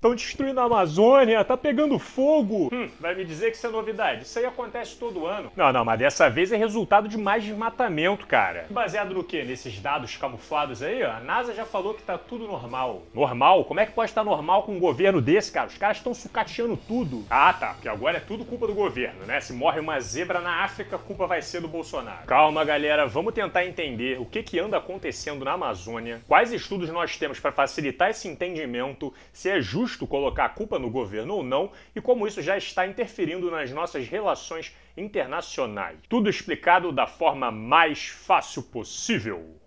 Estão destruindo a Amazônia, tá pegando fogo. Hum, vai me dizer que isso é novidade. Isso aí acontece todo ano. Não, não, mas dessa vez é resultado de mais desmatamento, cara. Baseado no quê? Nesses dados camuflados aí, ó. A NASA já falou que tá tudo normal. Normal? Como é que pode estar normal com um governo desse, cara? Os caras estão sucateando tudo. Ah, tá. Porque agora é tudo culpa do governo, né? Se morre uma zebra na África, a culpa vai ser do Bolsonaro. Calma, galera. Vamos tentar entender o que que anda acontecendo na Amazônia, quais estudos nós temos para facilitar esse entendimento, se é justo justo colocar a culpa no governo ou não e como isso já está interferindo nas nossas relações internacionais. Tudo explicado da forma mais fácil possível.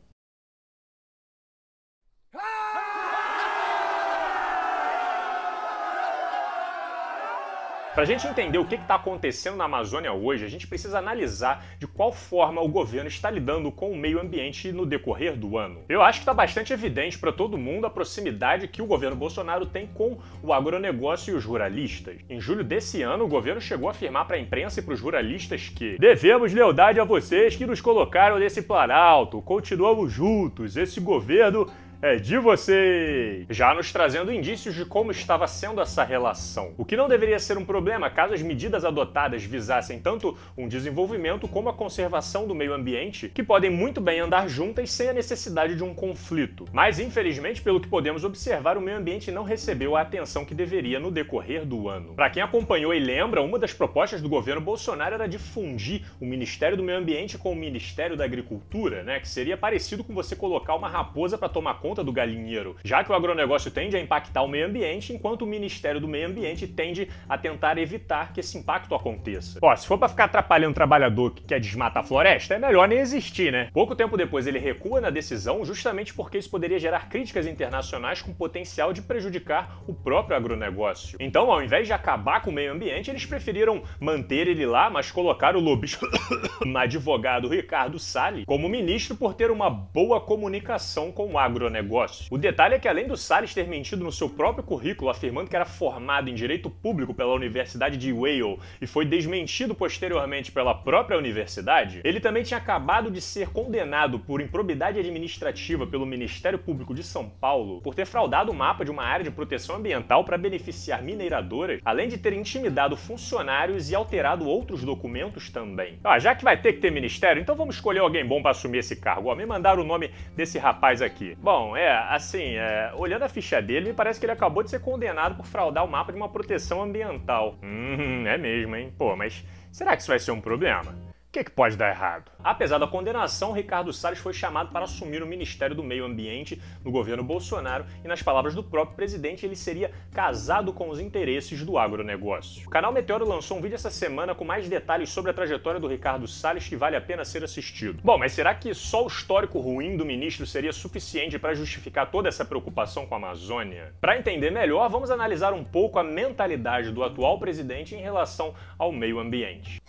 Para a gente entender o que está acontecendo na Amazônia hoje, a gente precisa analisar de qual forma o governo está lidando com o meio ambiente no decorrer do ano. Eu acho que está bastante evidente para todo mundo a proximidade que o governo Bolsonaro tem com o agronegócio e os ruralistas. Em julho desse ano, o governo chegou a afirmar para a imprensa e para os ruralistas que devemos lealdade a vocês que nos colocaram nesse planalto, continuamos juntos, esse governo é de vocês! Já nos trazendo indícios de como estava sendo essa relação. O que não deveria ser um problema caso as medidas adotadas visassem tanto um desenvolvimento como a conservação do meio ambiente, que podem muito bem andar juntas sem a necessidade de um conflito. Mas, infelizmente, pelo que podemos observar, o meio ambiente não recebeu a atenção que deveria no decorrer do ano. Para quem acompanhou e lembra, uma das propostas do governo Bolsonaro era de fundir o Ministério do Meio Ambiente com o Ministério da Agricultura, né? Que seria parecido com você colocar uma raposa para tomar conta conta do galinheiro, já que o agronegócio tende a impactar o meio ambiente, enquanto o Ministério do Meio Ambiente tende a tentar evitar que esse impacto aconteça. Ó, se for para ficar atrapalhando o trabalhador que quer desmatar a floresta, é melhor nem existir, né? Pouco tempo depois ele recua na decisão, justamente porque isso poderia gerar críticas internacionais com potencial de prejudicar o próprio agronegócio. Então, ao invés de acabar com o meio ambiente, eles preferiram manter ele lá, mas colocar o lobista, advogado Ricardo Salles, como ministro por ter uma boa comunicação com o agronegócio negócio. O detalhe é que além do Salles ter mentido no seu próprio currículo afirmando que era formado em direito público pela Universidade de Yale e foi desmentido posteriormente pela própria universidade, ele também tinha acabado de ser condenado por improbidade administrativa pelo Ministério Público de São Paulo por ter fraudado o mapa de uma área de proteção ambiental para beneficiar mineiradoras, além de ter intimidado funcionários e alterado outros documentos também. Ah, já que vai ter que ter ministério, então vamos escolher alguém bom para assumir esse cargo. Ó, me mandaram o nome desse rapaz aqui. Bom, é, assim, é, olhando a ficha dele, me parece que ele acabou de ser condenado por fraudar o mapa de uma proteção ambiental. Hum, é mesmo, hein? Pô, mas será que isso vai ser um problema? O que, que, pode dar errado? Apesar da condenação, Ricardo Salles foi chamado para assumir o Ministério do Meio Ambiente no governo Bolsonaro e, nas palavras do próprio presidente, ele seria casado com os interesses do agronegócio. O canal Meteoro lançou um vídeo essa semana com mais detalhes sobre a trajetória do Ricardo Salles que vale a pena ser assistido. Bom, mas será que só o histórico ruim do ministro seria suficiente para justificar toda essa preocupação com a Amazônia? Para entender melhor, vamos analisar um pouco a mentalidade do atual presidente em relação ao meio ambiente.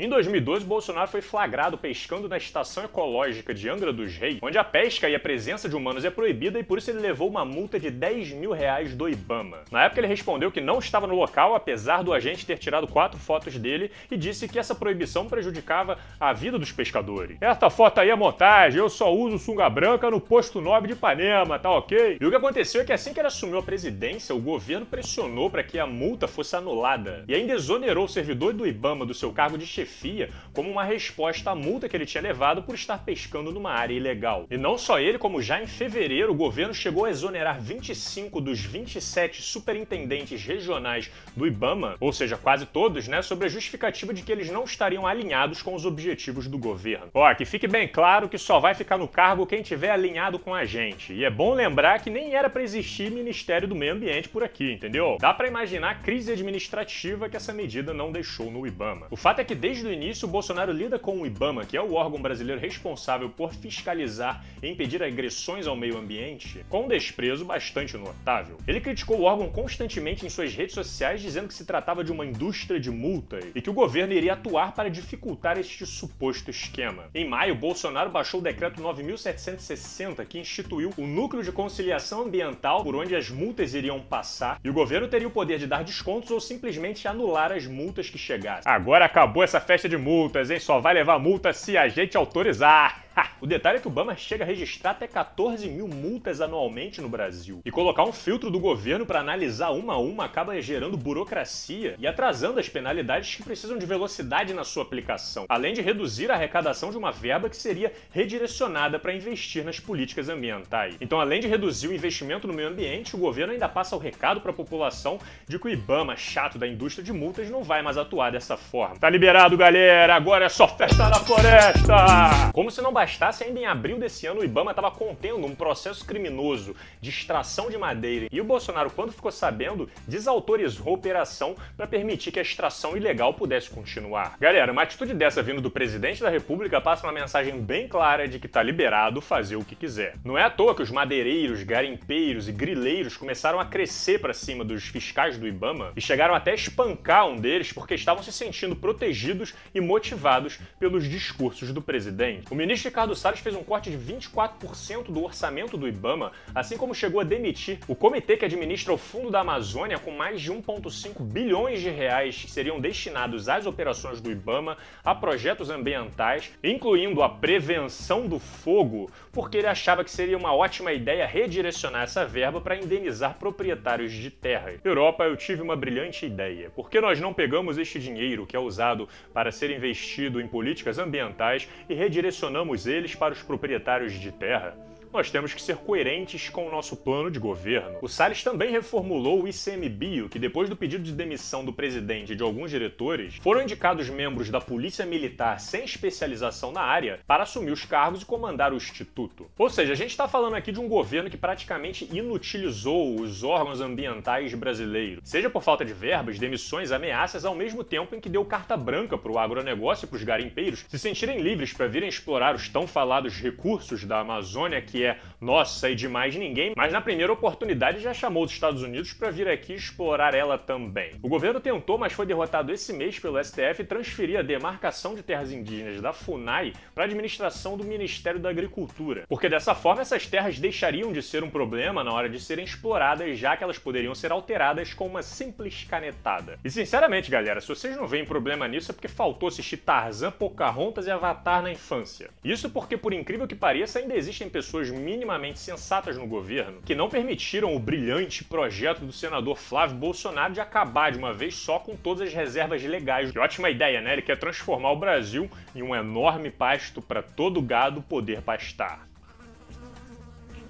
Em 2012, Bolsonaro foi flagrado pescando na estação ecológica de Angra dos Reis, onde a pesca e a presença de humanos é proibida e por isso ele levou uma multa de 10 mil reais do Ibama. Na época ele respondeu que não estava no local, apesar do agente ter tirado quatro fotos dele e disse que essa proibição prejudicava a vida dos pescadores. Essa foto aí é montagem, eu só uso sunga branca no posto 9 de Ipanema, tá ok? E o que aconteceu é que assim que ele assumiu a presidência, o governo pressionou para que a multa fosse anulada e ainda exonerou o servidor do Ibama do seu cargo de chefe chefia como uma resposta à multa que ele tinha levado por estar pescando numa área ilegal. E não só ele, como já em fevereiro o governo chegou a exonerar 25 dos 27 superintendentes regionais do IBAMA, ou seja, quase todos, né, sobre a justificativa de que eles não estariam alinhados com os objetivos do governo. Ó, que fique bem claro que só vai ficar no cargo quem tiver alinhado com a gente. E é bom lembrar que nem era para existir Ministério do Meio Ambiente por aqui, entendeu? Dá para imaginar a crise administrativa que essa medida não deixou no IBAMA. O fato é que desde Desde o início, Bolsonaro lida com o IBAMA, que é o órgão brasileiro responsável por fiscalizar e impedir agressões ao meio ambiente, com um desprezo bastante notável. Ele criticou o órgão constantemente em suas redes sociais, dizendo que se tratava de uma indústria de multas e que o governo iria atuar para dificultar este suposto esquema. Em maio, Bolsonaro baixou o decreto 9760, que instituiu o núcleo de conciliação ambiental por onde as multas iriam passar, e o governo teria o poder de dar descontos ou simplesmente anular as multas que chegassem. Agora acabou essa festa de multas, hein? Só vai levar multa se a gente autorizar. O detalhe é que o Obama chega a registrar até 14 mil multas anualmente no Brasil. E colocar um filtro do governo para analisar uma a uma acaba gerando burocracia e atrasando as penalidades que precisam de velocidade na sua aplicação, além de reduzir a arrecadação de uma verba que seria redirecionada para investir nas políticas ambientais. Então, além de reduzir o investimento no meio ambiente, o governo ainda passa o recado para a população de que o IBAMA, chato da indústria de multas, não vai mais atuar dessa forma. Tá liberado, galera! Agora é só festa na floresta! Como se não bastasse, ainda em abril desse ano o IBAMA estava contendo um processo criminoso de extração de madeira e o Bolsonaro, quando ficou sabendo, desautorizou a operação para permitir que a extração ilegal pudesse continuar. Galera, uma atitude dessa vindo do presidente da República passa uma mensagem bem clara de que tá liberado fazer o que quiser. Não é à toa que os madeireiros, garimpeiros e grileiros começaram a crescer para cima dos fiscais do IBAMA e chegaram até a espancar um deles porque estavam se sentindo protegidos e motivados pelos discursos do presidente. O ministro Ricardo Salles fez um corte de 24% do orçamento do IBAMA, assim como chegou a demitir o comitê que administra o Fundo da Amazônia com mais de 1,5 bilhões de reais que seriam destinados às operações do IBAMA, a projetos ambientais, incluindo a prevenção do fogo, porque ele achava que seria uma ótima ideia redirecionar essa verba para indenizar proprietários de terra. Europa, eu tive uma brilhante ideia. Por que nós não pegamos este dinheiro que é usado para ser investido em políticas ambientais e redirecionamos eles para os proprietários de terra? Nós temos que ser coerentes com o nosso plano de governo. O Salles também reformulou o ICMBio, que depois do pedido de demissão do presidente e de alguns diretores, foram indicados membros da Polícia Militar sem especialização na área para assumir os cargos e comandar o Instituto. Ou seja, a gente está falando aqui de um governo que praticamente inutilizou os órgãos ambientais brasileiros, seja por falta de verbas, demissões, ameaças, ao mesmo tempo em que deu carta branca para o agronegócio e para os garimpeiros se sentirem livres para virem explorar os tão falados recursos da Amazônia que é nossa e de mais ninguém, mas na primeira oportunidade já chamou os Estados Unidos para vir aqui explorar ela também. O governo tentou, mas foi derrotado esse mês pelo STF transferir a demarcação de terras indígenas da FUNAI para a administração do Ministério da Agricultura, porque dessa forma essas terras deixariam de ser um problema na hora de serem exploradas, já que elas poderiam ser alteradas com uma simples canetada. E sinceramente, galera, se vocês não veem problema nisso é porque faltou assistir Tarzan, Pocahontas e Avatar na infância. Isso porque, por incrível que pareça, ainda existem pessoas minimamente sensatas no governo que não permitiram o brilhante projeto do senador Flávio Bolsonaro de acabar de uma vez só com todas as reservas legais. Que ótima ideia, né? Ele quer transformar o Brasil em um enorme pasto para todo gado poder pastar.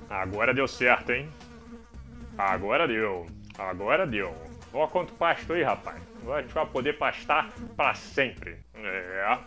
Agora deu certo, hein? Agora deu. Agora deu. Olha quanto pasto aí, rapaz. Agora a gente vai poder pastar para sempre. É.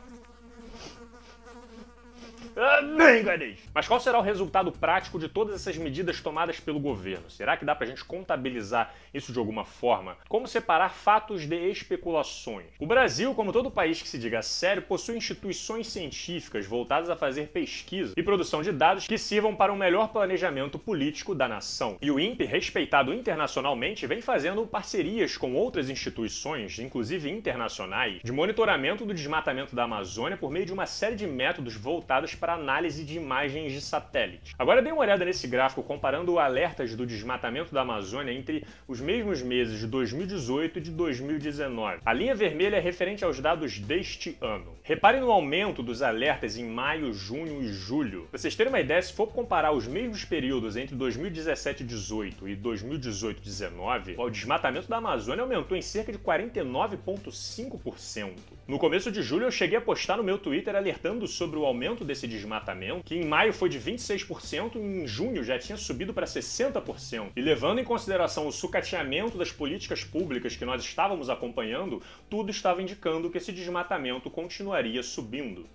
Amém, Ganesh! Mas qual será o resultado prático de todas essas medidas tomadas pelo governo? Será que dá pra gente contabilizar isso de alguma forma? Como separar fatos de especulações? O Brasil, como todo país que se diga sério, possui instituições científicas voltadas a fazer pesquisa e produção de dados que sirvam para um melhor planejamento político da nação. E o INPE, respeitado internacionalmente, vem fazendo parcerias com outras instituições, inclusive internacionais, de monitoramento do desmatamento da Amazônia por meio de uma série de métodos voltados para análise de imagens de satélite. Agora dê uma olhada nesse gráfico comparando alertas do desmatamento da Amazônia entre os mesmos meses de 2018 e de 2019. A linha vermelha é referente aos dados deste ano. Repare no aumento dos alertas em maio, junho e julho. Para vocês terem uma ideia, se for comparar os mesmos períodos entre 2017 e 18 e 2018 e 19, o desmatamento da Amazônia aumentou em cerca de 49,5%. No começo de julho eu cheguei a postar no meu Twitter alertando sobre o aumento desse desmatamento, que em maio foi de 26% e em junho já tinha subido para 60%. E levando em consideração o sucateamento das políticas públicas que nós estávamos acompanhando, tudo estava indicando que esse desmatamento continuaria subindo.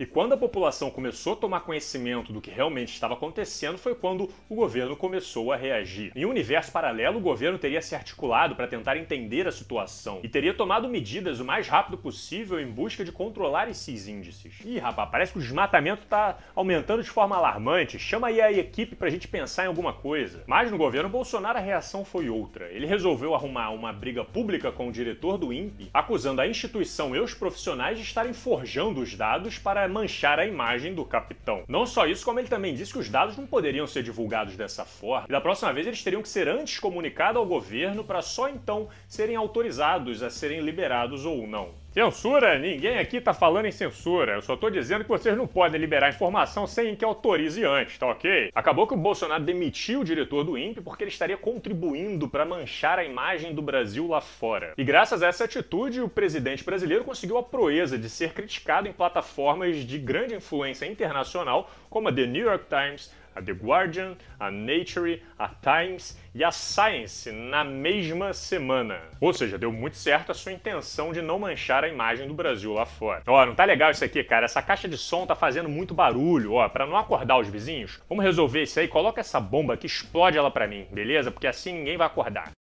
E quando a população começou a tomar conhecimento do que realmente estava acontecendo, foi quando o governo começou a reagir. Em um universo paralelo, o governo teria se articulado para tentar entender a situação e teria tomado medidas o mais rápido possível em busca de controlar esses índices. Ih, rapaz, parece que o desmatamento está aumentando de forma alarmante. Chama aí a equipe para a gente pensar em alguma coisa. Mas no governo Bolsonaro a reação foi outra. Ele resolveu arrumar uma briga pública com o diretor do INPE, acusando a instituição e os profissionais de estarem forjando os dados para manchar a imagem do capitão. Não só isso, como ele também disse que os dados não poderiam ser divulgados dessa forma. E da próxima vez eles teriam que ser antes comunicados ao governo para só então serem autorizados a serem liberados ou não. Censura? Ninguém aqui tá falando em censura. Eu só tô dizendo que vocês não podem liberar informação sem que autorize antes, tá ok? Acabou que o Bolsonaro demitiu o diretor do INPE porque ele estaria contribuindo para manchar a imagem do Brasil lá fora. E graças a essa atitude, o presidente brasileiro conseguiu a proeza de ser criticado em plataformas de grande influência internacional, como a The New York Times, a The Guardian, a Nature, a Times e a Science na mesma semana. Ou seja, deu muito certo a sua intenção de não manchar a imagem do Brasil lá fora. Ó, não tá legal isso aqui, cara. Essa caixa de som tá fazendo muito barulho, ó. Para não acordar os vizinhos, vamos resolver isso aí. Coloca essa bomba aqui, explode ela para mim, beleza? Porque assim ninguém vai acordar.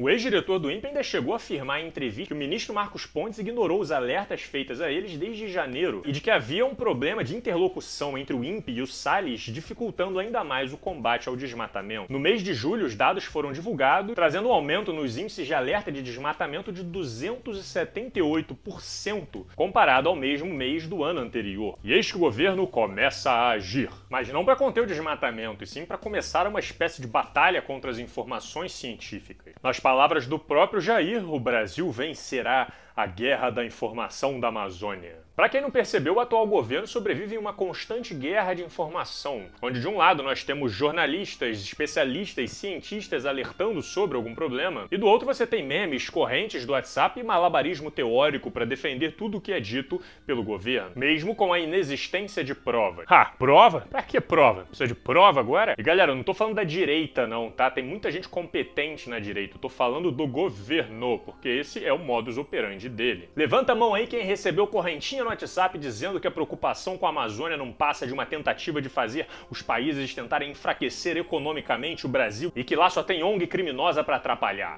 O ex-diretor do INPE ainda chegou a afirmar em entrevista que o ministro Marcos Pontes ignorou os alertas feitos a eles desde janeiro e de que havia um problema de interlocução entre o INPE e o Salles, dificultando ainda mais o combate ao desmatamento. No mês de julho, os dados foram divulgados, trazendo um aumento nos índices de alerta de desmatamento de 278%, comparado ao mesmo mês do ano anterior. E eis que o governo começa a agir. Mas não para conter o desmatamento, e sim para começar uma espécie de batalha contra as informações científicas. Nós palavras do próprio Jair, o Brasil vencerá a guerra da informação da Amazônia. Para quem não percebeu, o atual governo sobrevive em uma constante guerra de informação, onde de um lado nós temos jornalistas, especialistas, cientistas alertando sobre algum problema, e do outro você tem memes, correntes do WhatsApp e malabarismo teórico para defender tudo o que é dito pelo governo, mesmo com a inexistência de prova. Ah, prova? Pra que prova? Precisa de prova agora? E galera, eu não tô falando da direita não, tá? Tem muita gente competente na direita, eu tô falando do governo, porque esse é o modus operandi dele. Levanta a mão aí quem recebeu correntinha no WhatsApp dizendo que a preocupação com a Amazônia não passa de uma tentativa de fazer os países tentarem enfraquecer economicamente o Brasil e que lá só tem ONG criminosa para atrapalhar.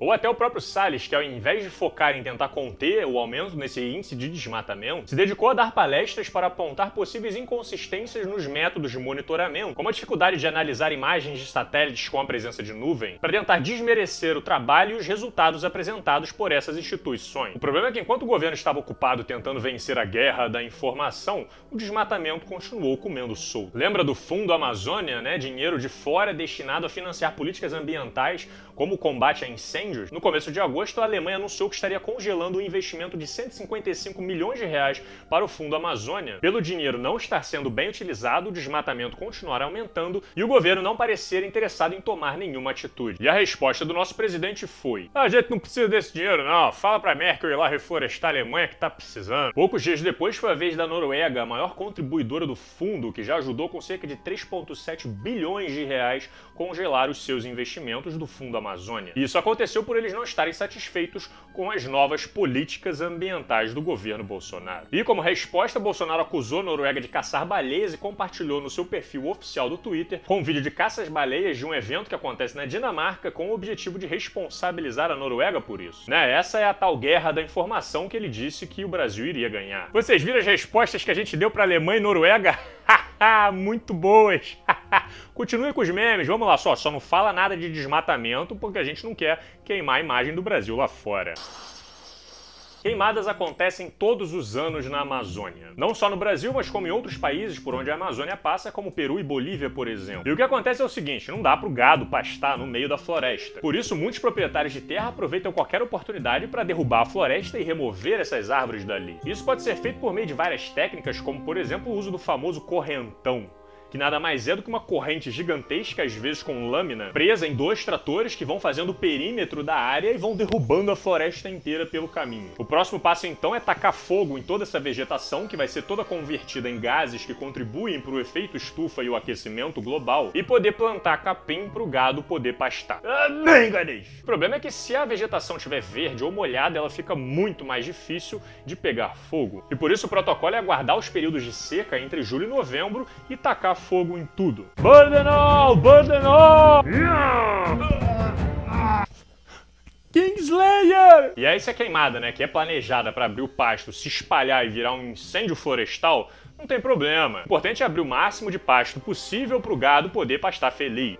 Ou até o próprio Salles, que ao invés de focar em tentar conter o aumento nesse índice de desmatamento, se dedicou a dar palestras para apontar possíveis inconsistências nos métodos de monitoramento, como a dificuldade de analisar imagens de satélites com a presença de nuvem, para tentar desmerecer o trabalho e os resultados apresentados por essas instituições. O problema é que enquanto o governo estava ocupado tentando vencer a guerra da informação, o desmatamento continuou comendo solto. Lembra do Fundo Amazônia, né? Dinheiro de fora destinado a financiar políticas ambientais como o combate a incêndios? No começo de agosto, a Alemanha anunciou que estaria congelando um investimento de 155 milhões de reais para o Fundo Amazônia. Pelo dinheiro não estar sendo bem utilizado, o desmatamento continuar aumentando e o governo não parecer interessado em tomar nenhuma atitude. E a resposta do nosso presidente foi: a gente não precisa desse dinheiro, não. Fala pra Merkel ir lá reflorestar a Alemanha que tá precisando. Poucos dias depois foi a vez da Noruega, a maior contribuidora do fundo, que já ajudou com cerca de 3,7 bilhões de reais congelar os seus investimentos do Fundo Amazônia. E isso aconteceu por eles não estarem satisfeitos com as novas políticas ambientais do governo Bolsonaro. E como resposta, Bolsonaro acusou a Noruega de caçar baleias e compartilhou no seu perfil oficial do Twitter com um vídeo de caças baleias de um evento que acontece na Dinamarca com o objetivo de responsabilizar a Noruega por isso. Né? Essa é a tal guerra da informação que ele disse que o Brasil iria ganhar. Vocês viram as respostas que a gente deu para Alemanha e Noruega? Muito boas! Continue com os memes, vamos lá só, só não fala nada de desmatamento porque a gente não quer queimar a imagem do Brasil lá fora. Queimadas acontecem todos os anos na Amazônia. Não só no Brasil, mas como em outros países por onde a Amazônia passa, como Peru e Bolívia, por exemplo. E o que acontece é o seguinte: não dá para o gado pastar no meio da floresta. Por isso, muitos proprietários de terra aproveitam qualquer oportunidade para derrubar a floresta e remover essas árvores dali. Isso pode ser feito por meio de várias técnicas, como por exemplo o uso do famoso correntão que nada mais é do que uma corrente gigantesca, às vezes com lâmina, presa em dois tratores que vão fazendo o perímetro da área e vão derrubando a floresta inteira pelo caminho. O próximo passo então é tacar fogo em toda essa vegetação, que vai ser toda convertida em gases que contribuem para o efeito estufa e o aquecimento global, e poder plantar capim para o gado poder pastar. Amém, Ganesh! O problema é que se a vegetação estiver verde ou molhada, ela fica muito mais difícil de pegar fogo. E por isso o protocolo é aguardar os períodos de seca entre julho e novembro e fogo em tudo. Burden all! Burden all! Kingslayer! E aí se a queimada, né, que é planejada para abrir o pasto, se espalhar e virar um incêndio florestal, não tem problema. O importante é abrir o máximo de pasto possível para o gado poder pastar feliz.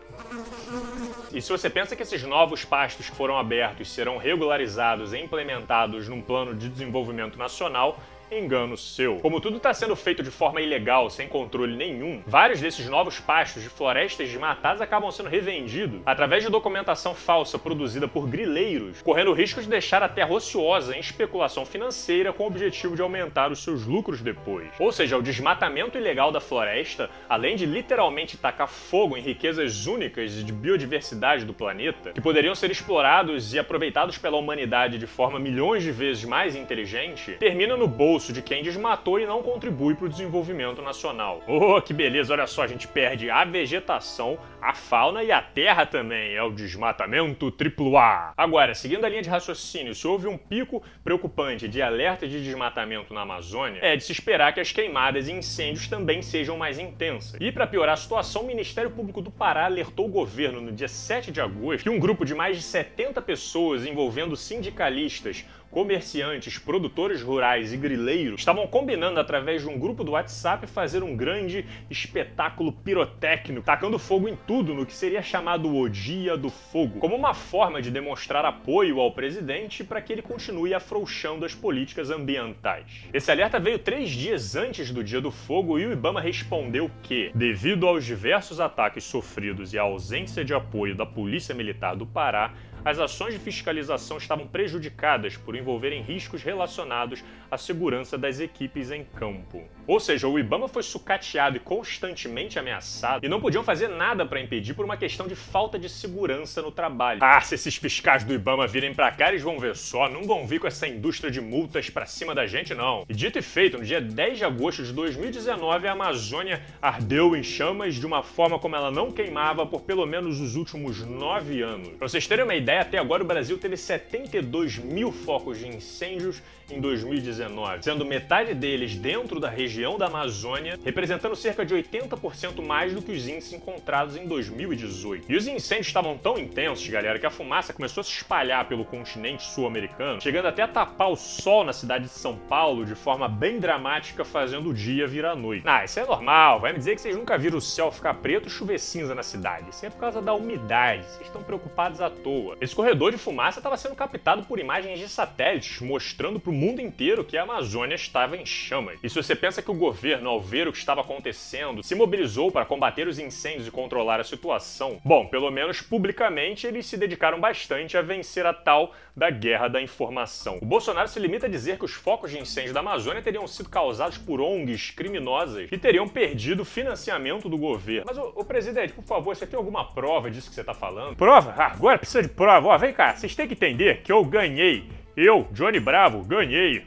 E se você pensa que esses novos pastos que foram abertos serão regularizados e implementados num plano de desenvolvimento nacional, engano seu. Como tudo está sendo feito de forma ilegal, sem controle nenhum, vários desses novos pastos de florestas desmatadas acabam sendo revendidos através de documentação falsa produzida por grileiros, correndo o risco de deixar a terra ociosa em especulação financeira com o objetivo de aumentar os seus lucros depois. Ou seja, o desmatamento ilegal da floresta, além de literalmente tacar fogo em riquezas únicas de biodiversidade do planeta, que poderiam ser explorados e aproveitados pela humanidade de forma milhões de vezes mais inteligente, termina no bolso bolso de quem desmatou e não contribui para o desenvolvimento nacional. Oh, que beleza, olha só, a gente perde a vegetação, a fauna e a terra também. É o desmatamento triplo A. Agora, seguindo a linha de raciocínio, se houve um pico preocupante de alerta de desmatamento na Amazônia, é de se esperar que as queimadas e incêndios também sejam mais intensas. E para piorar a situação, o Ministério Público do Pará alertou o governo no dia 7 de agosto que um grupo de mais de 70 pessoas envolvendo sindicalistas, comerciantes, produtores rurais e grileiros estavam combinando através de um grupo do WhatsApp fazer um grande espetáculo pirotécnico, tacando fogo em tudo no que seria chamado o Dia do Fogo, como uma forma de demonstrar apoio ao presidente para que ele continue afrouxando as políticas ambientais. Esse alerta veio três dias antes do Dia do Fogo e o Ibama respondeu que, devido aos diversos ataques sofridos e à ausência de apoio da Polícia Militar do Pará, as ações de fiscalização estavam prejudicadas por envolverem riscos relacionados à segurança das equipes em campo. Ou seja, o Ibama foi sucateado e constantemente ameaçado e não podiam fazer nada para impedir por uma questão de falta de segurança no trabalho. Ah, se esses fiscais do Ibama virem pra cá, eles vão ver só, não vão vir com essa indústria de multas pra cima da gente, não. E dito e feito, no dia 10 de agosto de 2019, a Amazônia ardeu em chamas de uma forma como ela não queimava por pelo menos os últimos nove anos. Pra vocês terem uma ideia, até agora o Brasil teve 72 mil focos de incêndios em 2019, sendo metade deles dentro da região da Amazônia, representando cerca de 80% mais do que os índices encontrados em 2018. E os incêndios estavam tão intensos, galera, que a fumaça começou a se espalhar pelo continente sul-americano, chegando até a tapar o sol na cidade de São Paulo de forma bem dramática, fazendo o dia virar noite. Ah, isso é normal, vai me dizer que vocês nunca viram o céu ficar preto e chover cinza na cidade. Isso é por causa da umidade, vocês estão preocupados à toa. Esse corredor de fumaça estava sendo captado por imagens de satélites, mostrando para o mundo inteiro que a Amazônia estava em chamas. E se você pensa que o governo, ao ver o que estava acontecendo, se mobilizou para combater os incêndios e controlar a situação, bom, pelo menos publicamente eles se dedicaram bastante a vencer a tal da guerra da informação. O Bolsonaro se limita a dizer que os focos de incêndio da Amazônia teriam sido causados por ONGs criminosas e teriam perdido financiamento do governo. Mas, o presidente, por favor, você tem alguma prova disso que você está falando? Prova? Ah, agora precisa de prova ó, vem cá, vocês têm que entender que eu ganhei. Eu, Johnny Bravo, ganhei.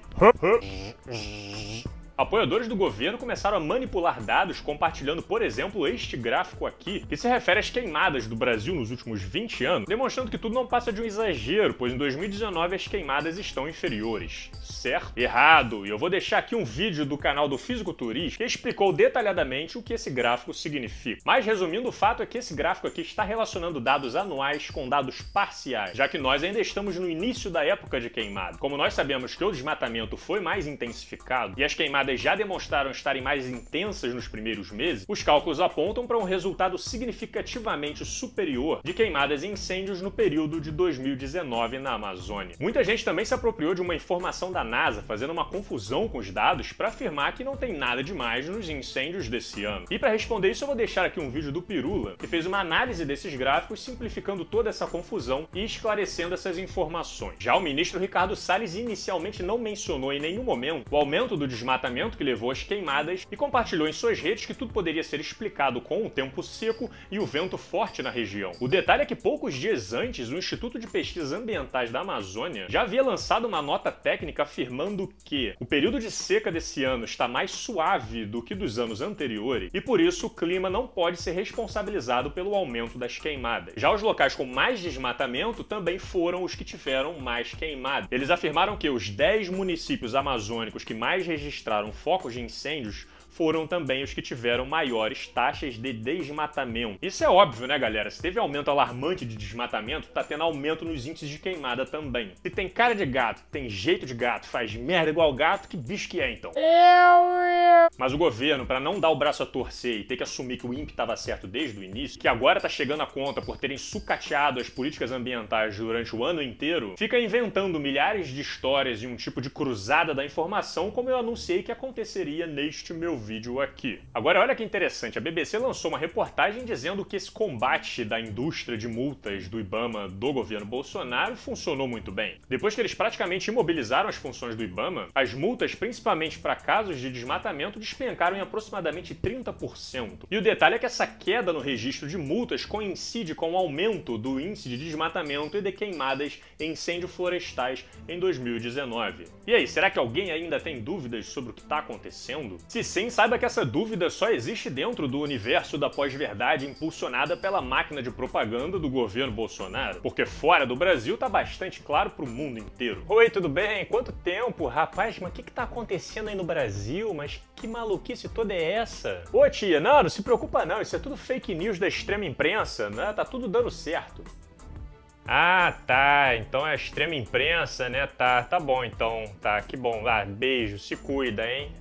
Apoiadores do governo começaram a manipular dados compartilhando, por exemplo, este gráfico aqui, que se refere às queimadas do Brasil nos últimos 20 anos, demonstrando que tudo não passa de um exagero, pois em 2019 as queimadas estão inferiores. Certo? Errado! E eu vou deixar aqui um vídeo do canal do Fisiculturista que explicou detalhadamente o que esse gráfico significa. Mas resumindo, o fato é que esse gráfico aqui está relacionando dados anuais com dados parciais, já que nós ainda estamos no início da época de queimada. Como nós sabemos que o desmatamento foi mais intensificado e as queimadas já demonstraram estarem mais intensas nos primeiros meses, os cálculos apontam para um resultado significativamente superior de queimadas e incêndios no período de 2019 na Amazônia. Muita gente também se apropriou de uma informação da NASA, fazendo uma confusão com os dados para afirmar que não tem nada demais nos incêndios desse ano. E para responder isso, eu vou deixar aqui um vídeo do Pirula, que fez uma análise desses gráficos, simplificando toda essa confusão e esclarecendo essas informações. Já o ministro Ricardo Salles inicialmente não mencionou em nenhum momento o aumento do desmatamento que levou às queimadas e compartilhou em suas redes que tudo poderia ser explicado com o tempo seco e o vento forte na região. O detalhe é que poucos dias antes, o Instituto de Pesquisas Ambientais da Amazônia já havia lançado uma nota técnica afirmando que o período de seca desse ano está mais suave do que dos anos anteriores e por isso o clima não pode ser responsabilizado pelo aumento das queimadas. Já os locais com mais desmatamento também foram os que tiveram mais queimadas. Eles afirmaram que os 10 municípios amazônicos que mais registraram focos de incêndios foram também os que tiveram maiores taxas de desmatamento. Isso é óbvio, né, galera? Se teve aumento alarmante de desmatamento, tá tendo aumento nos índices de queimada também. Se tem cara de gato, tem jeito de gato, faz merda igual gato, que bicho que é então? Mas o governo, para não dar o braço a torcer e ter que assumir que o INPE estava certo desde o início, que agora tá chegando a conta por terem sucateado as políticas ambientais durante o ano inteiro, fica inventando milhares de histórias e um tipo de cruzada da informação, como eu anunciei que aconteceria neste meu vídeo aqui. Agora, olha que interessante, a BBC lançou uma reportagem dizendo que esse combate da indústria de multas do IBAMA do governo Bolsonaro funcionou muito bem. Depois que eles praticamente imobilizaram as funções do IBAMA, as multas, principalmente para casos de desmatamento, despencaram em aproximadamente 30%. E o detalhe é que essa queda no registro de multas coincide com o aumento do índice de desmatamento e de queimadas em incêndios florestais em 2019. E aí, será que alguém ainda tem dúvidas sobre o que está acontecendo? Se sim, saiba que essa dúvida só existe dentro do universo da pós-verdade impulsionada pela máquina de propaganda do governo Bolsonaro, porque fora do Brasil tá bastante claro pro mundo inteiro. Oi, tudo bem? Quanto tempo? Rapaz, mas o que que tá acontecendo aí no Brasil? Mas que maluquice toda é essa? Ô tia, não, não se preocupa não, isso é tudo fake news da extrema imprensa, né? Tá tudo dando certo. Ah, tá. Então é a extrema imprensa, né? Tá, tá bom então. Tá, que bom. Ah, beijo, se cuida, hein?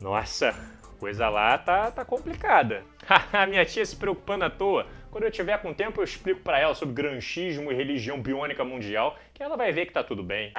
Nossa, coisa lá tá, tá complicada. Minha tia se preocupando à toa. Quando eu tiver com tempo, eu explico para ela sobre granchismo e religião biônica mundial, que ela vai ver que tá tudo bem.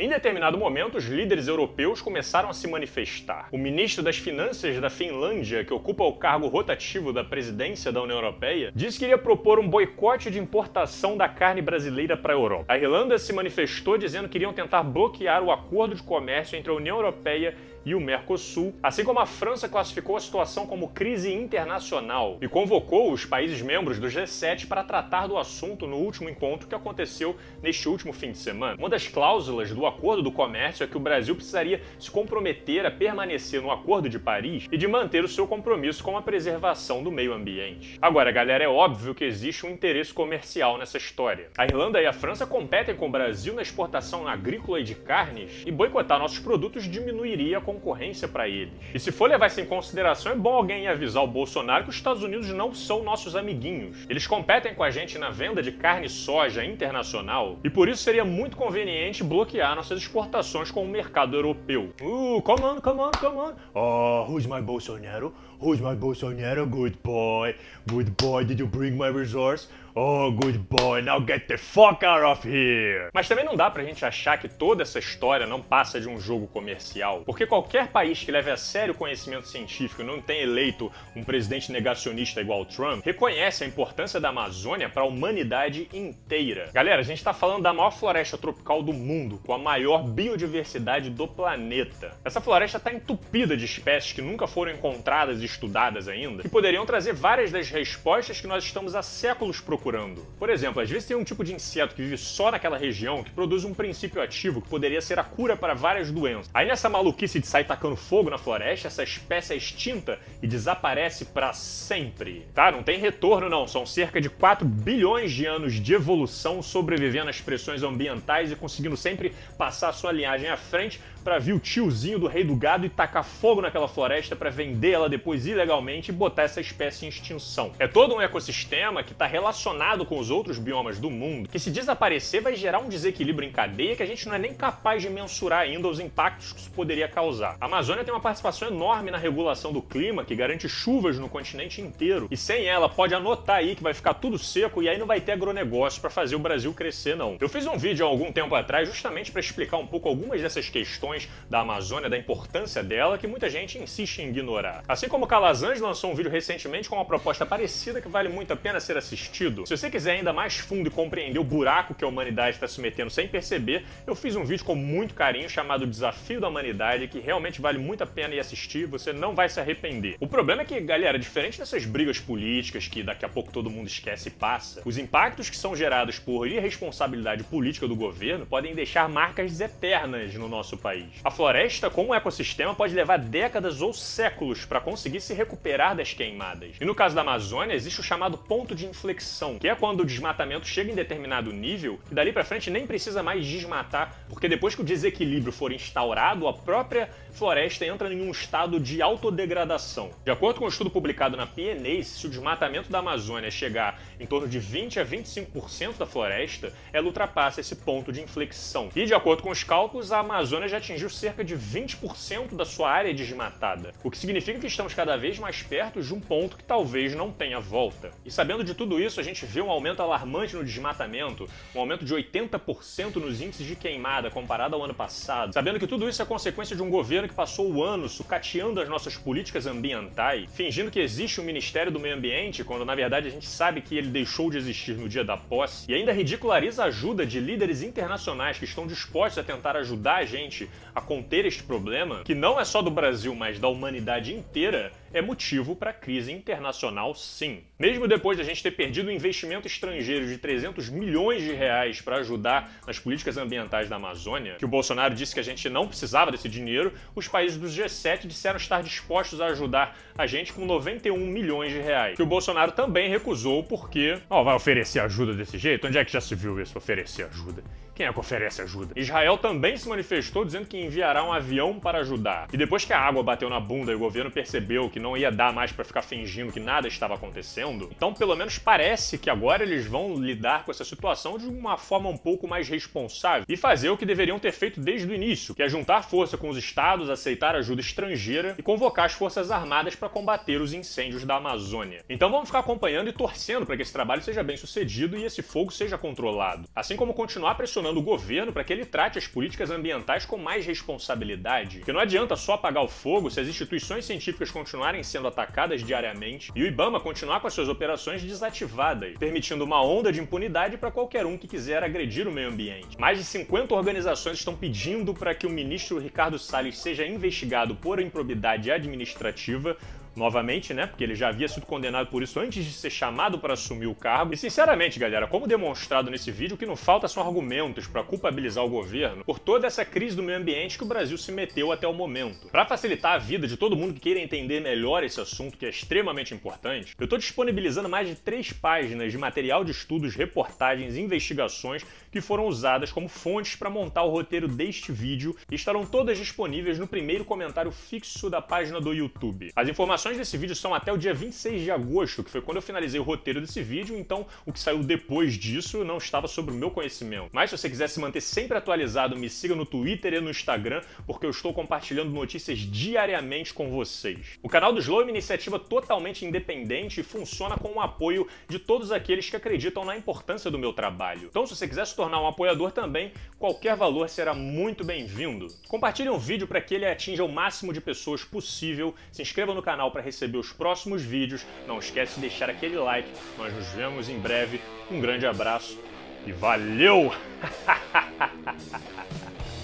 Em determinado momento, os líderes europeus começaram a se manifestar. O ministro das Finanças da Finlândia, que ocupa o cargo rotativo da presidência da União Europeia, disse que iria propor um boicote de importação da carne brasileira para a Europa. A Irlanda se manifestou dizendo que iriam tentar bloquear o acordo de comércio entre a União Europeia e o Mercosul, assim como a França classificou a situação como crise internacional e convocou os países membros do G7 para tratar do assunto no último encontro que aconteceu neste último fim de semana. Uma das cláusulas do acordo do comércio é que o Brasil precisaria se comprometer a permanecer no Acordo de Paris e de manter o seu compromisso com a preservação do meio ambiente. Agora, galera, é óbvio que existe um interesse comercial nessa história. A Irlanda e a França competem com o Brasil na exportação agrícola e de carnes, e boicotar nossos produtos diminuiria a concorrência para eles. E se for levar isso em consideração, é bom alguém avisar o Bolsonaro que os Estados Unidos não são nossos amiguinhos. Eles competem com a gente na venda de carne e soja internacional, e por isso seria muito conveniente bloquear nossas exportações com o mercado europeu. Uh, come on, come on, come on. Oh, who's my Bolsonaro? Who's my Bolsonaro? Good boy. Good boy, did you bring my resource? Oh, good boy, now get the fuck out of here! Mas também não dá pra gente achar que toda essa história não passa de um jogo comercial, porque qualquer país que leve a sério o conhecimento científico e não tenha eleito um presidente negacionista igual Trump, reconhece a importância da Amazônia para a humanidade inteira. Galera, a gente tá falando da maior floresta tropical do mundo, com a maior biodiversidade do planeta. Essa floresta tá entupida de espécies que nunca foram encontradas e estudadas ainda, que poderiam trazer várias das respostas que nós estamos há séculos procurando. Por exemplo, às vezes tem um tipo de inseto que vive só naquela região que produz um princípio ativo que poderia ser a cura para várias doenças. Aí nessa maluquice de sair tacando fogo na floresta, essa espécie é extinta e desaparece para sempre. Tá? Não tem retorno não, são cerca de 4 bilhões de anos de evolução sobrevivendo às pressões ambientais e conseguindo sempre passar sua linhagem à frente para vir o tiozinho do rei do gado e tacar fogo naquela floresta para vender ela depois ilegalmente e botar essa espécie em extinção. É todo um ecossistema que está relacionado com os outros biomas do mundo, que se desaparecer vai gerar um desequilíbrio em cadeia que a gente não é nem capaz de mensurar ainda os impactos que isso poderia causar. A Amazônia tem uma participação enorme na regulação do clima, que garante chuvas no continente inteiro, e sem ela pode anotar aí que vai ficar tudo seco e aí não vai ter agronegócio para fazer o Brasil crescer não. Eu fiz um vídeo há algum tempo atrás justamente para explicar um pouco algumas dessas questões da Amazônia, da importância dela, que muita gente insiste em ignorar. Assim como Calazans lançou um vídeo recentemente com uma proposta parecida que vale muito a pena ser assistido. Se você quiser ainda mais fundo e compreender o buraco que a humanidade está se metendo sem perceber, eu fiz um vídeo com muito carinho chamado Desafio da Humanidade, que realmente vale muito a pena ir assistir, você não vai se arrepender. O problema é que, galera, diferente dessas brigas políticas que daqui a pouco todo mundo esquece e passa, os impactos que são gerados por irresponsabilidade política do governo podem deixar marcas eternas no nosso país. País. A floresta, como ecossistema, pode levar décadas ou séculos para conseguir se recuperar das queimadas. E no caso da Amazônia, existe o chamado ponto de inflexão, que é quando o desmatamento chega em determinado nível e dali para frente nem precisa mais desmatar, porque depois que o desequilíbrio for instaurado, a própria floresta entra em um estado de autodegradação. De acordo com um estudo publicado na PNAS, se o desmatamento da Amazônia chegar em torno de 20 a 25% da floresta, ela ultrapassa esse ponto de inflexão. E de acordo com os cálculos, a Amazônia já atingiu cerca de 20% da sua área desmatada, o que significa que estamos cada vez mais perto de um ponto que talvez não tenha volta. E sabendo de tudo isso, a gente vê um aumento alarmante no desmatamento, um aumento de 80% nos índices de queimada comparado ao ano passado. Sabendo que tudo isso é consequência de um governo que passou o ano sucateando as nossas políticas ambientais, fingindo que existe um Ministério do Meio Ambiente, quando na verdade a gente sabe que ele deixou de existir no dia da posse, e ainda ridiculariza a ajuda de líderes internacionais que estão dispostos a tentar ajudar a gente a conter este problema, que não é só do Brasil, mas da humanidade inteira, é motivo para crise internacional, sim. Mesmo depois de a gente ter perdido um investimento estrangeiro de 300 milhões de reais para ajudar nas políticas ambientais da Amazônia, que o Bolsonaro disse que a gente não precisava desse dinheiro, os países do G7 disseram estar dispostos a ajudar a gente com 91 milhões de reais. Que o Bolsonaro também recusou porque, ó, oh, vai oferecer ajuda desse jeito? Onde é que já se viu isso, oferecer ajuda? Quem é que oferece ajuda? Israel também se manifestou dizendo que enviará um avião para ajudar. E depois que a água bateu na bunda e o governo percebeu que não ia dar mais para ficar fingindo que nada estava acontecendo, então pelo menos parece que agora eles vão lidar com essa situação de uma forma um pouco mais responsável e fazer o que deveriam ter feito desde o início, que é juntar força com os estados, aceitar ajuda estrangeira e convocar as forças armadas para combater os incêndios da Amazônia. Então vamos ficar acompanhando e torcendo para que esse trabalho seja bem sucedido e esse fogo seja controlado, assim como continuar pressionando pressionando o governo para que ele trate as políticas ambientais com mais responsabilidade. Porque não adianta só apagar o fogo se as instituições científicas continuarem sendo atacadas diariamente e o IBAMA continuar com as suas operações desativadas, permitindo uma onda de impunidade para qualquer um que quiser agredir o meio ambiente. Mais de 50 organizações estão pedindo para que o ministro Ricardo Salles seja investigado por improbidade administrativa novamente, né? Porque ele já havia sido condenado por isso antes de ser chamado para assumir o cargo. E sinceramente, galera, como demonstrado nesse vídeo, o que não falta são argumentos para culpabilizar o governo por toda essa crise do meio ambiente que o Brasil se meteu até o momento. Para facilitar a vida de todo mundo que queira entender melhor esse assunto, que é extremamente importante, eu estou disponibilizando mais de três páginas de material de estudos, reportagens investigações que foram usadas como fontes para montar o roteiro deste vídeo e estarão todas disponíveis no primeiro comentário fixo da página do YouTube. As informações desse vídeo são até o dia 26 de agosto, que foi quando eu finalizei o roteiro desse vídeo, então o que saiu depois disso não estava sobre o meu conhecimento. Mas se você quiser se manter sempre atualizado, me siga no Twitter e no Instagram, porque eu estou compartilhando notícias diariamente com vocês. O canal do Slow é uma iniciativa totalmente independente e funciona com o apoio de todos aqueles que acreditam na importância do meu trabalho. Então se você quiser se tornar um apoiador também, qualquer valor será muito bem-vindo. Compartilhe um vídeo para que ele atinja o máximo de pessoas possível, se inscreva no canal para receber os próximos vídeos. Não esquece de deixar aquele like. Nós nos vemos em breve. Um grande abraço e valeu!